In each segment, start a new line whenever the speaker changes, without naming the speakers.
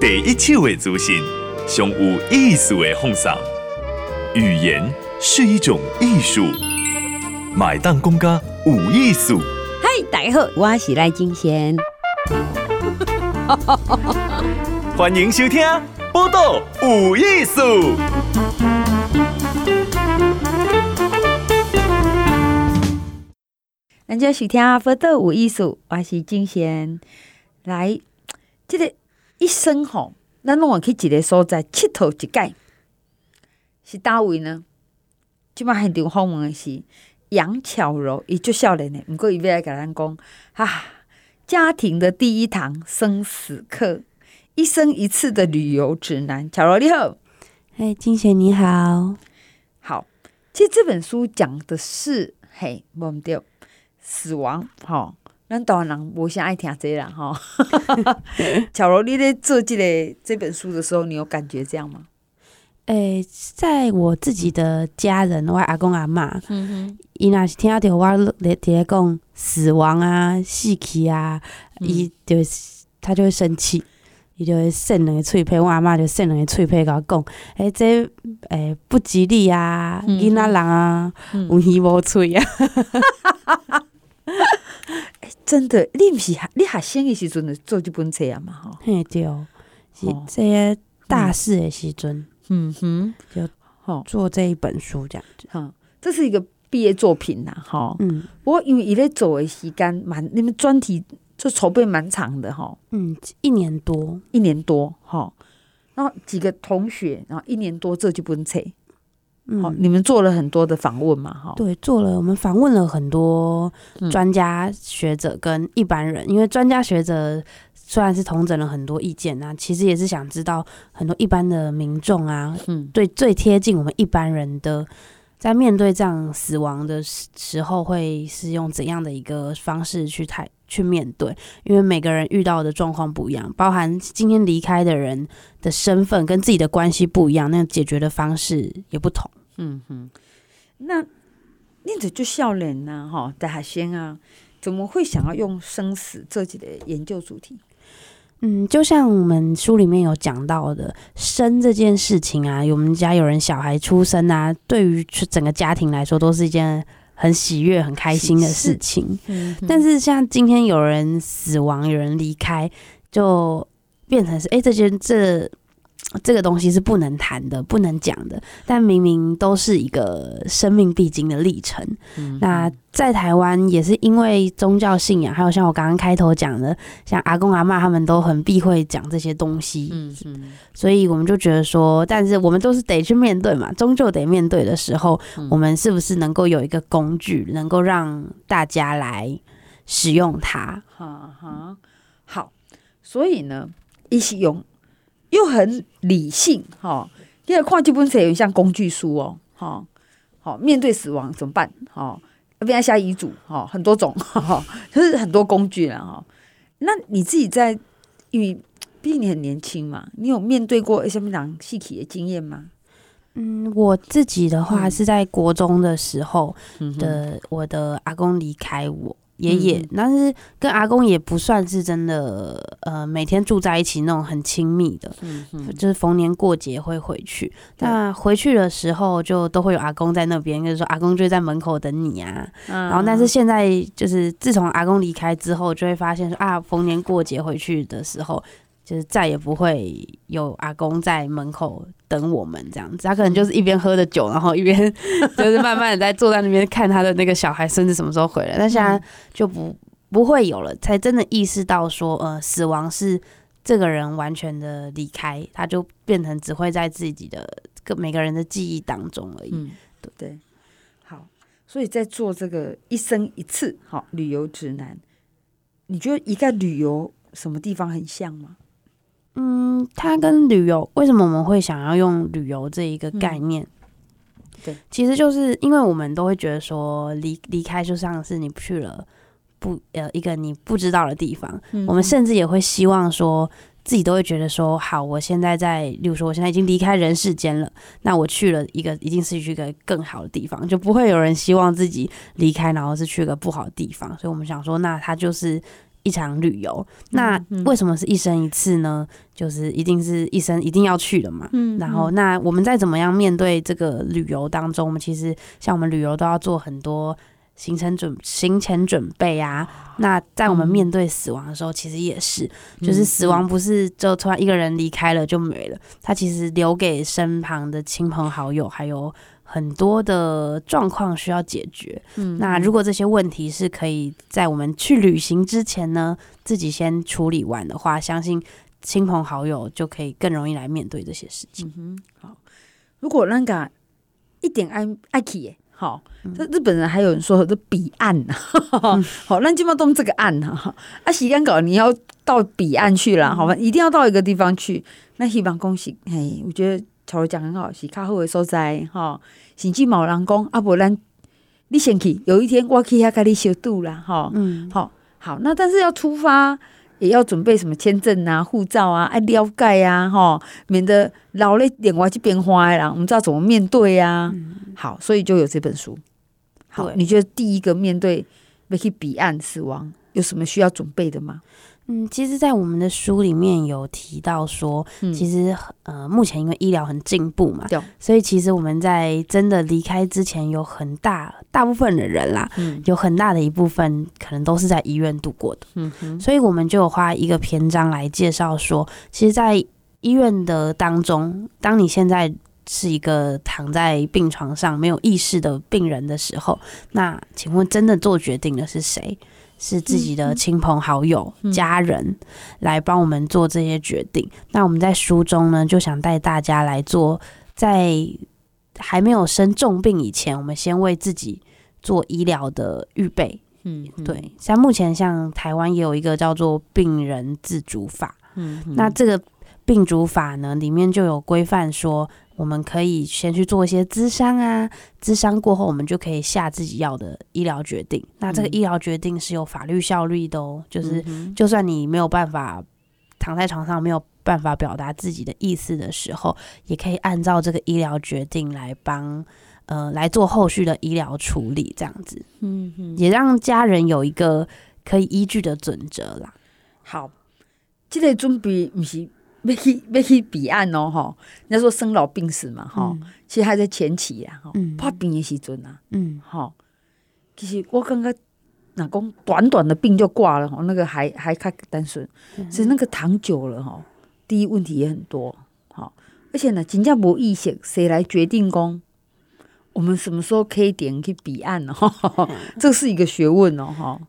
第一手的资讯，上有意思的放送。语言是一种艺术，买当公家有艺术。
嗨，大家好，我是赖金贤。
欢迎收听《报道有艺术》。
人家收听《报道有艺术》，我是金贤。来，这个一生吼，咱拢会去一个所在佚佗一届，是叨位呢？即摆现场访问的是杨巧柔，伊足少年的，毋过伊要来甲咱讲啊，家庭的第一堂生死课，一生一次的旅游指南。巧柔你好，
嘿，金贤你好，
好。其实这本书讲的是，嘿，忘掉死亡，吼。咱台湾人无啥爱听这啦，吼。巧柔，你在做这个这本书的时候，你有感觉这样吗？
诶、欸，在我自己的家人，我阿公阿妈，嗯哼，伊若是听到我咧咧讲死亡啊、死去啊，伊、嗯、就他就会生气，伊就会扇两个嘴皮，我阿嬷就扇两个嘴皮，甲我讲，诶、欸，这诶、欸、不吉利啊，囡、嗯、仔人啊，有耳无喙啊。
真的，你毋是你学生的时阵做这本册啊嘛？吼，
嘿对，是这些大事的时阵，嗯哼，就好做这一本书这样子。
哈，这是一个毕业作品呐，哈，嗯。不过因为伊咧做的时间蛮，你们专题就筹备蛮长的哈，
嗯，一年多，
一年多，哈。然后几个同学，然后一年多做这本册。好、嗯，你们做了很多的访问嘛？哈，
对，做了。我们访问了很多专家学者跟一般人，嗯、因为专家学者虽然是统整了很多意见啊，其实也是想知道很多一般的民众啊，嗯，对，最贴近我们一般人的，在面对这样死亡的时候，会是用怎样的一个方式去态去面对？因为每个人遇到的状况不一样，包含今天离开的人的身份跟自己的关系不一样，那解决的方式也不同。
嗯哼，那你这就笑脸呐，哈，大学生啊，怎么会想要用生死这己的研究主题？
嗯，就像我们书里面有讲到的，生这件事情啊，我们家有人小孩出生啊，对于整个家庭来说，都是一件很喜悦、很开心的事情。嗯，但是像今天有人死亡，有人离开，就变成是，哎、欸，这件这。这个东西是不能谈的，不能讲的。但明明都是一个生命必经的历程。嗯、那在台湾也是因为宗教信仰，还有像我刚刚开头讲的，像阿公阿妈他们都很避讳讲这些东西。嗯嗯。所以我们就觉得说，但是我们都是得去面对嘛，终究得面对的时候，嗯、我们是不是能够有一个工具，能够让大家来使用它？
哈哈。好，所以呢，一起用。又很理性，哈，因为看这本书有点像工具书哦，哈，好，面对死亡怎么办？哈，要不要下遗嘱？哈，很多种，哈，就是很多工具了，哈。那你自己在，因为毕竟你很年轻嘛，你有面对过什么样细体的经验吗？
嗯，我自己的话是在国中的时候的，我的阿公离开我。爷爷，但是跟阿公也不算是真的，呃，每天住在一起那种很亲密的，嗯嗯，就是逢年过节会回去。那回去的时候，就都会有阿公在那边，就是说阿公就在门口等你啊。然后，但是现在就是自从阿公离开之后，就会发现说啊，逢年过节回去的时候。就是再也不会有阿公在门口等我们这样子，他可能就是一边喝着酒，然后一边 就是慢慢的在坐在那边看他的那个小孩孙子什么时候回来。但现在就不不会有了，才真的意识到说，呃，死亡是这个人完全的离开，他就变成只会在自己的个每个人的记忆当中而已。
嗯，对对。好，所以在做这个一生一次好旅游指南，你觉得一个旅游什么地方很像吗？
嗯，它跟旅游为什么我们会想要用旅游这一个概念？
嗯、对，
其实就是因为我们都会觉得说离离开就像是你去了不呃一个你不知道的地方，嗯、我们甚至也会希望说自己都会觉得说好，我现在在，例如说我现在已经离开人世间了，那我去了一个一定是去一个更好的地方，就不会有人希望自己离开然后是去个不好的地方，所以我们想说，那它就是。一场旅游。那为什么是一生一次呢？就是一定是一生一定要去的嘛。嗯，然后那我们再怎么样面对这个旅游当中，我们其实像我们旅游都要做很多。行程准行前准备啊，那在我们面对死亡的时候，其实也是，就是死亡不是就突然一个人离开了就没了，他其实留给身旁的亲朋好友还有很多的状况需要解决。嗯，那如果这些问题是可以在我们去旅行之前呢，自己先处理完的话，相信亲朋好友就可以更容易来面对这些事情。
嗯哼，好，如果那个一点爱爱去。好，这日本人还有人说这彼岸呐，好，那基本上都是这个岸哈，啊，时间搞你要到彼岸去了，好吧，一定要到一个地方去。那希望恭喜，嘿，我觉得乔讲很好，是较好的所在吼。甚至某人讲啊，无咱你先去，有一天我去遐甲你小度啦吼。嗯，好，好，那但是要出发。也要准备什么签证啊、护照啊、爱了解啊，吼，免得老了脸歪就变花啦。我们知道怎么面对呀、啊。嗯、好，所以就有这本书。好，对你觉得第一个面对要去彼岸死亡，有什么需要准备的吗？
嗯，其实，在我们的书里面有提到说，嗯、其实呃，目前因为医疗很进步嘛，对所以其实我们在真的离开之前，有很大大部分的人啦，嗯、有很大的一部分可能都是在医院度过的。嗯哼，所以我们就有花一个篇章来介绍说，其实，在医院的当中，当你现在是一个躺在病床上没有意识的病人的时候，那请问，真的做决定的是谁？是自己的亲朋好友、嗯、家人来帮我们做这些决定。嗯、那我们在书中呢，就想带大家来做，在还没有生重病以前，我们先为自己做医疗的预备。嗯，嗯对。像目前，像台湾也有一个叫做病人自主法。嗯，嗯那这个病主法呢，里面就有规范说。我们可以先去做一些咨商啊，咨商过后，我们就可以下自己要的医疗决定。那这个医疗决定是有法律效力的哦，就是就算你没有办法躺在床上，没有办法表达自己的意思的时候，也可以按照这个医疗决定来帮呃来做后续的医疗处理，这样子，嗯哼，也让家人有一个可以依据的准则啦。
好，这个准备不是。要去要去彼岸哦，吼！人家说生老病死嘛，吼，嗯、其实还在前期呀，吼、嗯，怕病的时阵啊，嗯，吼，其实我刚刚哪讲短短的病就挂了，吼，那个还还较单纯，所以那个躺久了，吼，第一问题也很多，吼，而且呢，真正无意识，谁来决定讲我们什么时候可以点去彼岸呢？嗯、这是一个学问哦，哈。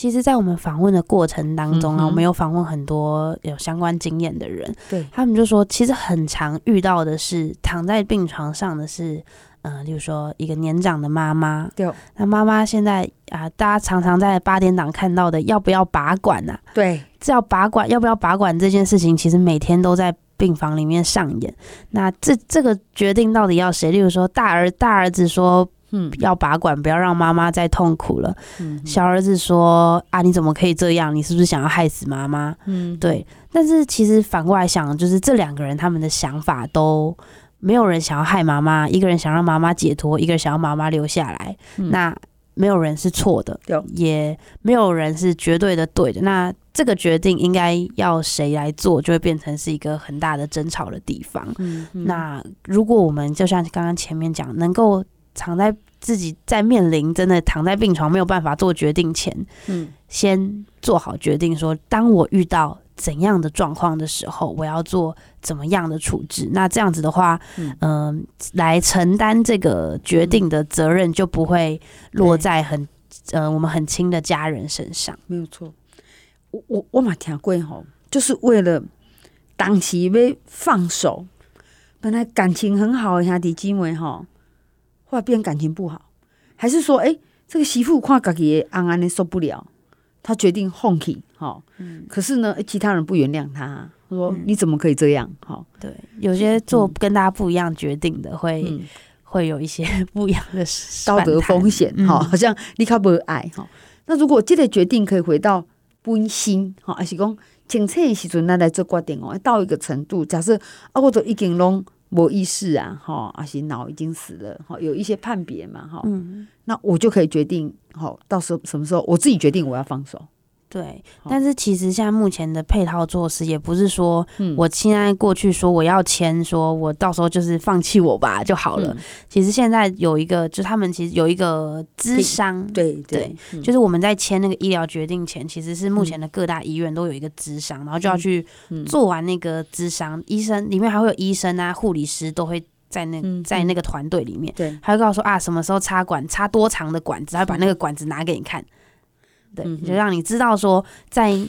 其实，在我们访问的过程当中啊，嗯、我们有访问很多有相关经验的人，对他们就说，其实很常遇到的是躺在病床上的是，呃，例如说一个年长的妈妈，对，那妈妈现在啊、呃，大家常常在八点档看到的，要不要拔管呢、啊？对，这要拔管，要不要拔管这件事情，其实每天都在病房里面上演。那这这个决定到底要谁？例如说大儿大儿子说。嗯，要拔管，不要让妈妈再痛苦了。嗯，小儿子说：“啊，你怎么可以这样？你是不是想要害死妈妈？”嗯，对。但是其实反过来想，就是这两个人他们的想法都没有人想要害妈妈，一个人想让妈妈解脱，一个人想要妈妈留下来。嗯、那没有人是错的，也没有人是绝对的对的。那这个决定应该要谁来做，就会变成是一个很大的争吵的地方。嗯哼，那如果我们就像刚刚前面讲，能够。躺在自己在面临真的躺在病床没有办法做决定前，嗯，先做好决定说，说当我遇到怎样的状况的时候，我要做怎么样的处置。那这样子的话，嗯、呃，来承担这个决定的责任就不会落在很对呃我们很亲的家人身上。
没有错，我我我嘛听过吼，就是为了当时要放手，本来感情很好的兄弟姐妹吼。后来变感情不好，还是说，哎、欸，这个媳妇看自己安安的受不了，他决定放弃，哈，嗯，可是呢，其他人不原谅他，说你怎么可以这样，哈，
对，有些做跟大家不一样决定的，会、嗯、会有一些不一样的
道德风险，哈、嗯，好像你卡不爱，哈，那如果这个决定可以回到本心，哈，还是讲清澈的时阵，那来做决定哦，到一个程度，假设啊，我都已经拢。没意识啊，哈，而且脑已经死了，哈，有一些判别嘛，哈，嗯，那我就可以决定，好，到时候什么时候我自己决定我要放手，
对，但是其实现在目前的配套措施也不是说，我现在过去说我要签，说我到时候就是放弃我吧就好了。其实现在有一个，就他们其实有一个资商，
对
对，就是我们在签那个医疗决定前，其实是目前的各大医院都有一个资商，然后就要去做完那个资商，医生里面还会有医生啊、护理师都会在那在那个团队里面，对，他会告诉说啊什么时候插管，插多长的管子，他会把那个管子拿给你看。对，就让你知道说在，在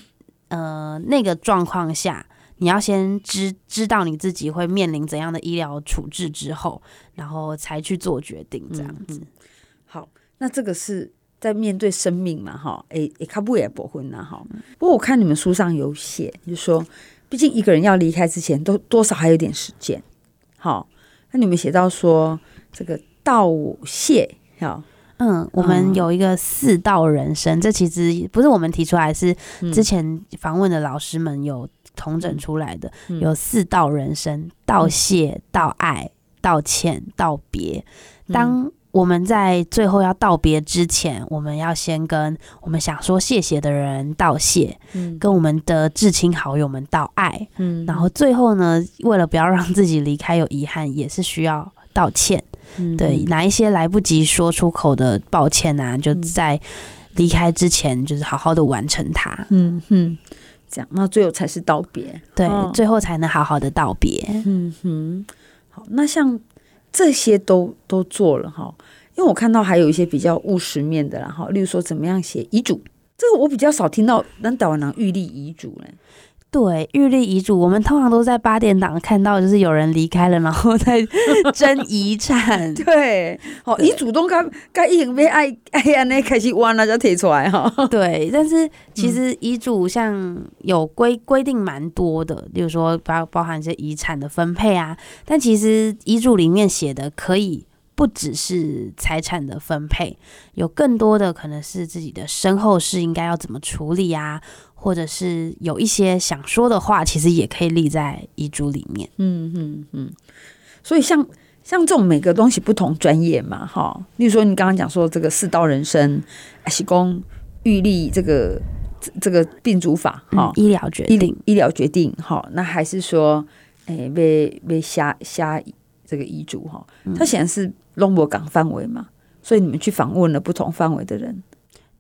呃那个状况下，你要先知知道你自己会面临怎样的医疗处置之后，然后才去做决定，这样子。嗯嗯、
好，那这个是在面对生命嘛？哈，诶诶，卡布也不婚呐，哈。不过我看你们书上有写，就是说，毕竟一个人要离开之前，都多少还有点时间。好，那你们写到说这个道谢，哈。
嗯，我们有一个四道人生，嗯、这其实不是我们提出来，是之前访问的老师们有统整出来的。嗯、有四道人生：道谢、道爱、道歉、道别。当我们在最后要道别之前，我们要先跟我们想说谢谢的人道谢，嗯、跟我们的至亲好友们道爱。嗯，然后最后呢，为了不要让自己离开有遗憾，也是需要道歉。对，哪一些来不及说出口的抱歉啊，就在离开之前，就是好好的完成它。
嗯哼，这样，那最后才是道别。
对，哦、最后才能好好的道别。
嗯哼，好，那像这些都都做了哈，因为我看到还有一些比较务实面的啦哈，例如说怎么样写遗嘱，这个我比较少听到，能台湾人预立遗嘱嘞。
对，预立遗嘱，我们通常都在八点档看到，就是有人离开了，然后在 争遗产。
对，好，遗嘱都该该已经被爱爱安那开始弯了，就提出来哈。
对，但是其实遗嘱像有规规定蛮多的，比如说包包含一些遗产的分配啊。但其实遗嘱里面写的可以不只是财产的分配，有更多的可能是自己的身后事应该要怎么处理啊。或者是有一些想说的话，其实也可以立在遗嘱里面。
嗯嗯嗯。所以像像这种每个东西不同专业嘛，哈。例如说你刚刚讲说这个四道人生，还是讲预立这个这个病主法，哈、
嗯，医疗决定，
医疗决定，哈。那还是说，诶、欸，被被瞎瞎这个遗嘱，哈。它显然是龙博港范围嘛，所以你们去访问了不同范围的人。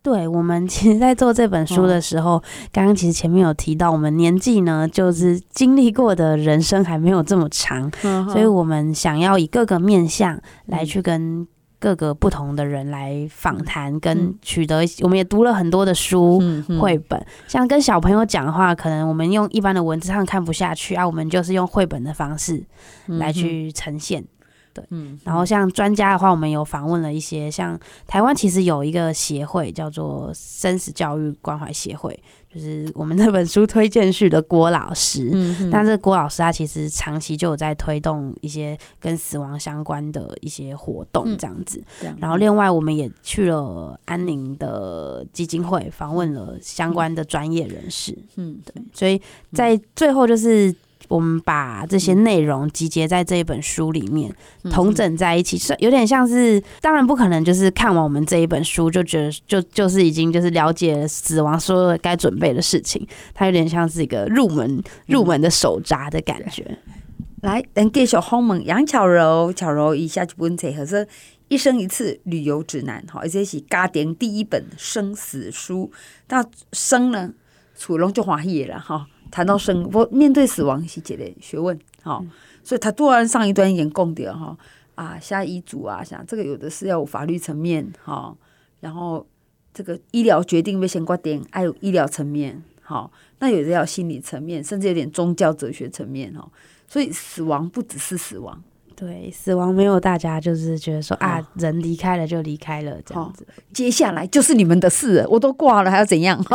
对，我们其实，在做这本书的时候，刚刚其实前面有提到，我们年纪呢，就是经历过的人生还没有这么长，所以我们想要以各个面向来去跟各个不同的人来访谈，跟取得，我们也读了很多的书绘本，像跟小朋友讲的话，可能我们用一般的文字上看不下去啊，我们就是用绘本的方式来去呈现。对，嗯，然后像专家的话，我们有访问了一些，像台湾其实有一个协会叫做生死教育关怀协会，就是我们这本书推荐序的郭老师，嗯，但是郭老师他其实长期就有在推动一些跟死亡相关的一些活动这样子，嗯，然后另外我们也去了安宁的基金会访问了相关的专业人士，嗯，对，所以在最后就是。我们把这些内容集结在这一本书里面，统整在一起，是有点像是，当然不可能就是看完我们这一本书就觉得就就是已经就是了解死亡所有该准备的事情，它有点像是一个入门入门的手札的感觉。嗯、
来，等继续访问杨巧柔，巧柔一下一本册和是一生一次旅游指南，哈，而且是家庭第一本生死书。那生呢，楚龙就欢喜了，哈。谈到生，我面对死亡是一个学问，哈、嗯，所以他突然上一段演供的哈啊，下遗嘱啊，像这个有的是要有法律层面，哈，然后这个医疗决定被先挂点，还有医疗层面，哈，那有的要心理层面，甚至有点宗教哲学层面，哦，所以死亡不只是死亡，
对，死亡没有大家就是觉得说啊，人离开了就离开了这样子，
接下来就是你们的事，我都挂了还要怎样？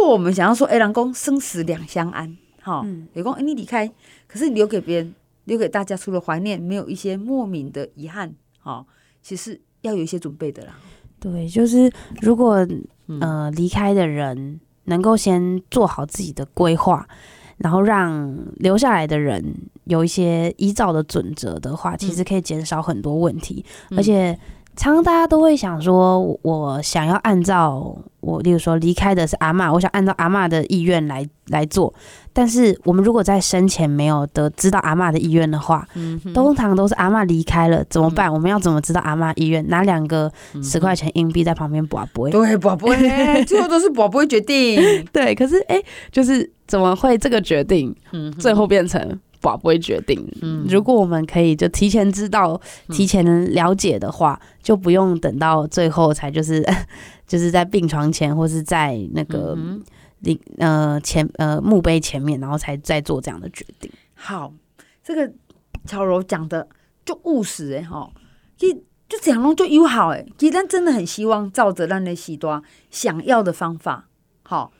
如果我们想要说，哎，老公生死两相安，哈，也讲哎，你离开，可是你留给别人，留给大家，除了怀念，没有一些莫名的遗憾，哈，其实要有一些准备的啦。
对，就是如果呃离开的人能够先做好自己的规划，然后让留下来的人有一些依照的准则的话，其实可以减少很多问题，而且。常常大家都会想说，我想要按照我，例如说离开的是阿嬷，我想按照阿嬷的意愿来来做。但是我们如果在生前没有得知道阿嬷的意愿的话，嗯、通常都是阿嬷离开了怎么办？嗯、我们要怎么知道阿嬷意愿？拿两个十块钱硬币在旁边博杯，
对，博杯，最后都是博杯决定。
对，可是哎、欸，就是怎么会这个决定，最后变成？不会决定。嗯，如果我们可以就提前知道、提前了解的话，嗯、就不用等到最后才就是 就是在病床前或是在那个灵、嗯、呃前呃墓碑前面，然后才再做这样的决定。
好，这个巧柔讲的就务实哎哈，就就这样弄就友好哎，其实真的很希望照着让那许多想要的方法，好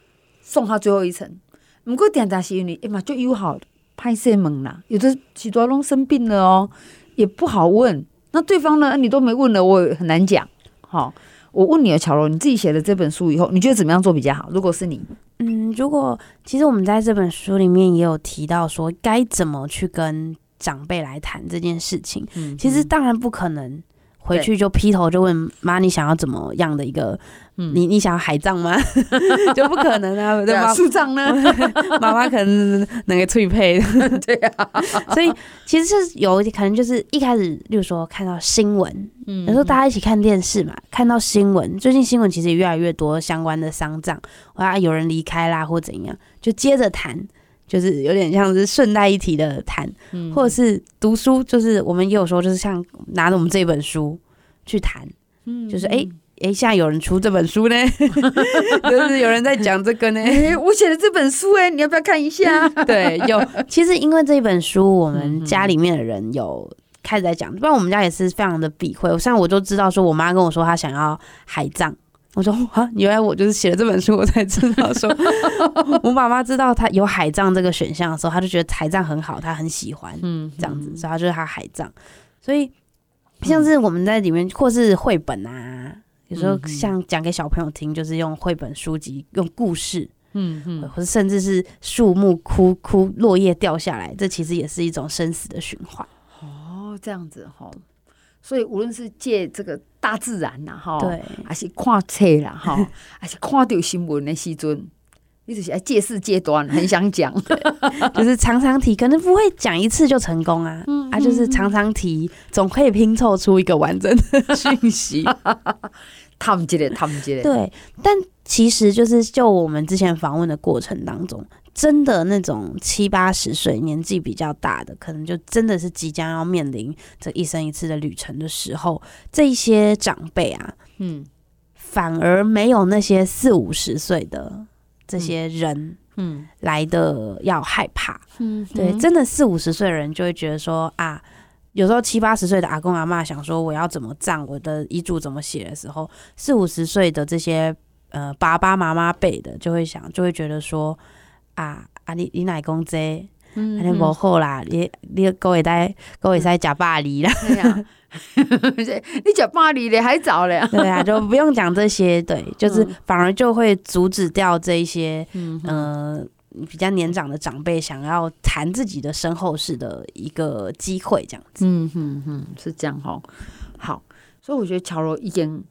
送他最后一程。不过点赞是因为哎嘛就友好的。拍摄门啦，有的许多龙生病了哦，也不好问。那对方呢？你都没问了，我也很难讲。好，我问你啊，巧柔，你自己写了这本书以后，你觉得怎么样做比较好？如果是你，
嗯，如果其实我们在这本书里面也有提到说，该怎么去跟长辈来谈这件事情。嗯，其实当然不可能回去就劈头就问妈，你想要怎么样的一个。你 你想要海葬吗？就不可能啊，对吧？
树葬呢？
妈妈可能能给翠配，
对啊。
所以其实是有可能就是一开始，例如说看到新闻，嗯，有时候大家一起看电视嘛，看到新闻，最近新闻其实也越来越多相关的丧葬，哇，有人离开啦或怎样，就接着谈，就是有点像是顺带一提的谈，或者是读书，就是我们也有时候就是像拿着我们这本书去谈，嗯，就是哎。欸哎，现在有人出这本书呢，就是有人在讲这个呢。
哎，我写的这本书，哎，你要不要看一下？
对，有。其实因为这本书，我们家里面的人有开始在讲，不然我们家也是非常的避讳。像我就知道说，我妈跟我说她想要海葬，我说啊，原来我就是写了这本书，我才知道说，我妈妈知道她有海葬这个选项的时候，她就觉得海葬很好，她很喜欢，嗯，这样子，所以她就是她海葬。所以像是我们在里面，或是绘本啊。有时候像讲给小朋友听，就是用绘本书籍，用故事，嗯嗯，或者甚至是树木枯枯落叶掉下来，这其实也是一种生死的循环。
哦，这样子哈，所以无论是借这个大自然呐，哈，
对，
还是看册啦，哈，还是看到新闻的时阵，你就是爱借势借短，很想讲，
就是常常提，可能不会讲一次就成功啊，嗯、啊，就是常常提，总可以拼凑出一个完整的讯息。
他们接的，他们接的。
对，但其实就是就我们之前访问的过程当中，真的那种七八十岁年纪比较大的，可能就真的是即将要面临这一生一次的旅程的时候，这一些长辈啊，嗯，反而没有那些四五十岁的这些人，嗯，来的要害怕。嗯，对，真的四五十岁的人就会觉得说啊。有时候七八十岁的阿公阿妈想说我要怎么葬，我的遗嘱怎么写的时候，四五十岁的这些呃爸爸妈妈辈的就会想，就会觉得说啊啊你你奶公这，嗯，你无好啦，你你各位在各位在假巴黎啦，
你假巴黎嘞还早嘞，
对啊，就不用讲这些，对，就是反而就会阻止掉这一些，嗯、呃。比较年长的长辈想要谈自己的身后事的一个机会，这样子。
嗯哼哼，是这样哈。好，所以我觉得乔柔已经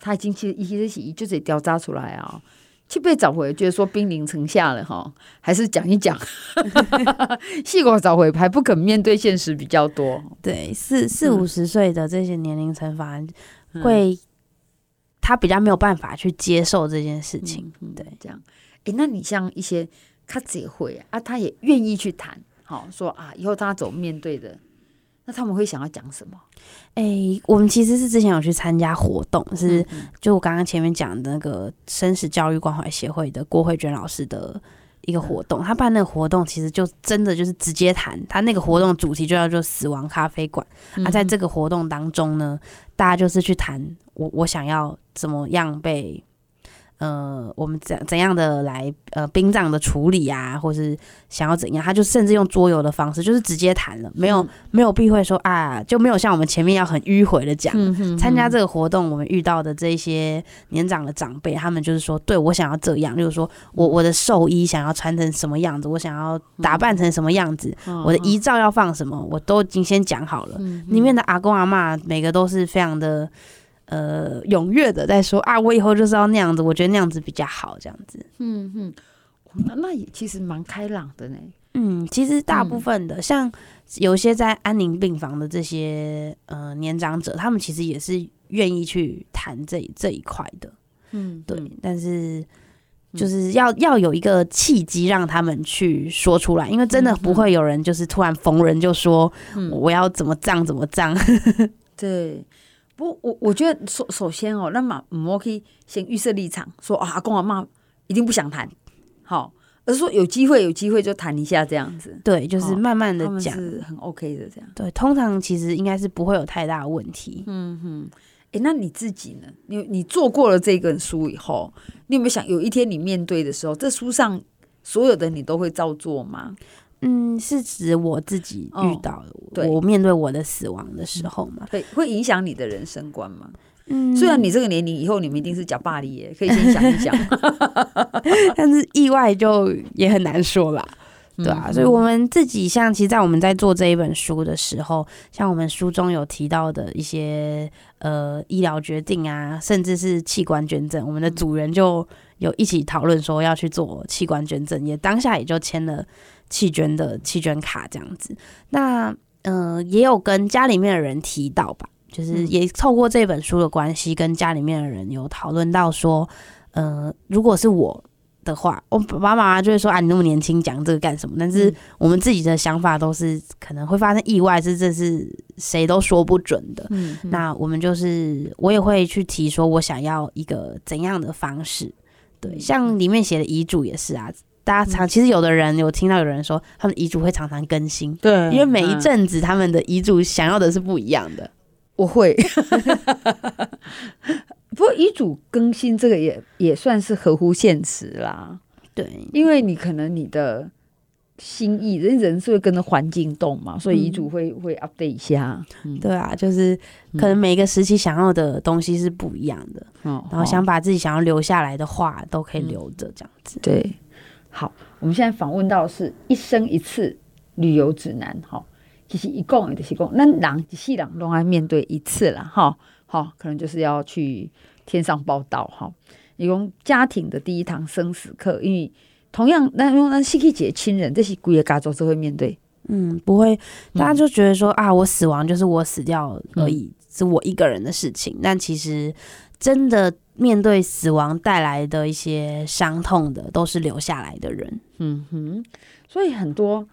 他已经其实一些事就得调查出来啊，去被找回，觉得说兵临城下了哈，还是讲一讲。细果找回还不肯面对现实比较多。
对，四四五十岁的这些年龄层，反而会、嗯、他比较没有办法去接受这件事情。嗯、
对，这样。那你像一些。他也会啊，他也愿意去谈，好说啊，以后他走面对的，那他们会想要讲什么？
哎、欸，我们其实是之前有去参加活动，是就我刚刚前面讲的那个生死教育关怀协会的郭慧娟老师的一个活动，他办那个活动其实就真的就是直接谈，他那个活动主题就叫做死亡咖啡馆。啊，在这个活动当中呢，大家就是去谈我我想要怎么样被。呃，我们怎怎样的来呃殡葬的处理啊，或是想要怎样，他就甚至用桌游的方式，就是直接谈了，没有、嗯、没有避讳说啊，就没有像我们前面要很迂回的讲。参、加这个活动，我们遇到的这些年长的长辈，他们就是说，对我想要这样，就是说我我的寿衣想要穿成什么样子，我想要打扮成什么样子，嗯、我的遗照要放什么，我都已经先讲好了。里面的阿公阿妈，每个都是非常的。呃踊跃的在说啊，我以后就是要那样子，我觉得那样子比较好，这样子。
嗯嗯，那那也其实蛮开朗的呢。
嗯，其实大部分的、嗯、像有些在安宁病房的这些呃年长者，他们其实也是愿意去谈这这一块的。嗯，对，但是就是要要有一个契机让他们去说出来，因为真的不会有人就是突然逢人就说我要怎么葬怎么葬。
对，不，我我觉得首首先哦，那么我可以先预设立场，说啊，阿公阿妈一定不想谈，好。而是说有机会，有机会就谈一下这样子。
对，就是慢慢的讲，
是很 OK 的这样。
对，通常其实应该是不会有太大的问题。
嗯哼，哎、欸，那你自己呢？你你做过了这本书以后，你有没有想有一天你面对的时候，这书上所有的你都会照做吗？
嗯，是指我自己遇到的，哦、我面对我的死亡的时候嘛？
会会影响你的人生观吗？嗯，虽然你这个年龄以后你们一定是讲霸凌耶，可以先想一想，
但是意外就也很难说啦，对啊，所以我们自己像，其实，在我们在做这一本书的时候，像我们书中有提到的一些呃医疗决定啊，甚至是器官捐赠，我们的组员就有一起讨论说要去做器官捐赠，也当下也就签了器捐的弃捐卡这样子。那嗯、呃，也有跟家里面的人提到吧。就是也透过这本书的关系，跟家里面的人有讨论到说，呃，如果是我的话，我爸爸妈妈就会说啊，你那么年轻讲这个干什么？但是我们自己的想法都是可能会发生意外，是这是谁都说不准的。嗯，那我们就是我也会去提说，我想要一个怎样的方式？对，像里面写的遗嘱也是啊，大家常其实有的人有听到有人说，他们遗嘱会常常更新，对，因为每一阵子他们的遗嘱想要的是不一样的。
我会，不过遗嘱更新这个也也算是合乎现实啦。
对，
因为你可能你的心意，人人是会跟着环境动嘛，所以遗嘱会、嗯、会 update 一下。
嗯、对啊，就是可能每个时期想要的东西是不一样的，嗯、然后想把自己想要留下来的话都可以留着，这样子、嗯。
对，好，我们现在访问到的是一生一次旅游指南，哈。其实一共也就是共，那人一世人拢爱面对一次了哈，好，可能就是要去天上报道哈。一共家庭的第一堂生死课，因为同样那用那死去一个亲人，这是规个家族是会面对。
嗯，不会，大家就觉得说、嗯、啊，我死亡就是我死掉而已，嗯、是我一个人的事情。但其实真的面对死亡带来的一些伤痛的，都是留下来的人。
嗯哼，所以很多。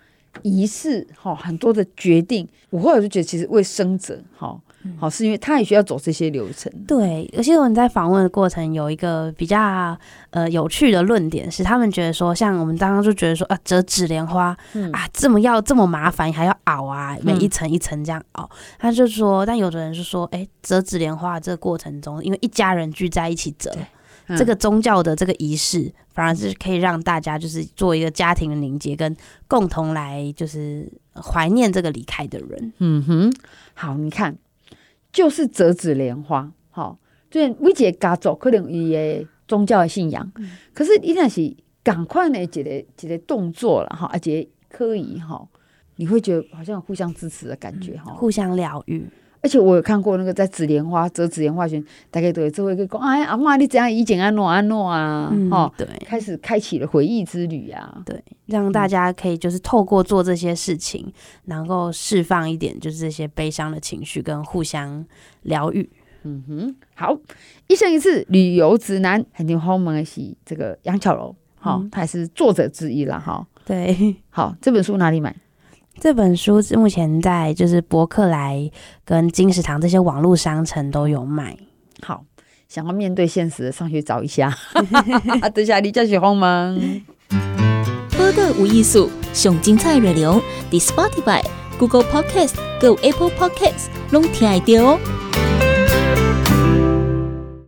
仪式哈，很多的决定，我后来就觉得，其实为生者哈，好是因为他也需要走这些流程。
对，而且我们在访问的过程有一个比较呃有趣的论点是，他们觉得说，像我们刚刚就觉得说啊，折纸莲花、嗯、啊，这么要这么麻烦，还要熬啊，每一层一层这样熬。嗯、他就说，但有的人就说，哎、欸，折纸莲花这个过程中，因为一家人聚在一起折。这个宗教的这个仪式，反而是可以让大家就是做一个家庭的凝结，跟共同来就是怀念这个离开的人。
嗯哼，好，你看，就是折纸莲花，好，对，每一个家族可能伊的宗教的信仰，嗯、可是伊若是赶快的一个一个动作了哈，而且可以哈，你会觉得好像互相支持的感觉哈、嗯，
互相疗愈。
而且我有看过那个在紫莲花折紫莲花圈，大概都会做一个讲，哎，阿妈你怎样以前安诺安诺啊，哈、嗯，对，开始开启了回忆之旅啊，
对，让大家可以就是透过做这些事情，能够释放一点就是这些悲伤的情绪，跟互相疗愈。
嗯哼，好，一生一次旅游指南，很牛好门的是这个杨巧柔，哈、嗯，他也是作者之一了，哈，
对，
好，这本书哪里买？
这本书目前在就是博客来跟金石堂这些网络商城都有卖。
好，想要面对现实的上去找一下。等下你叫雪红吗？
播客无艺术，上精彩内容，The Spotify、Google Podcast、Go Apple Podcasts，拢听得到哦。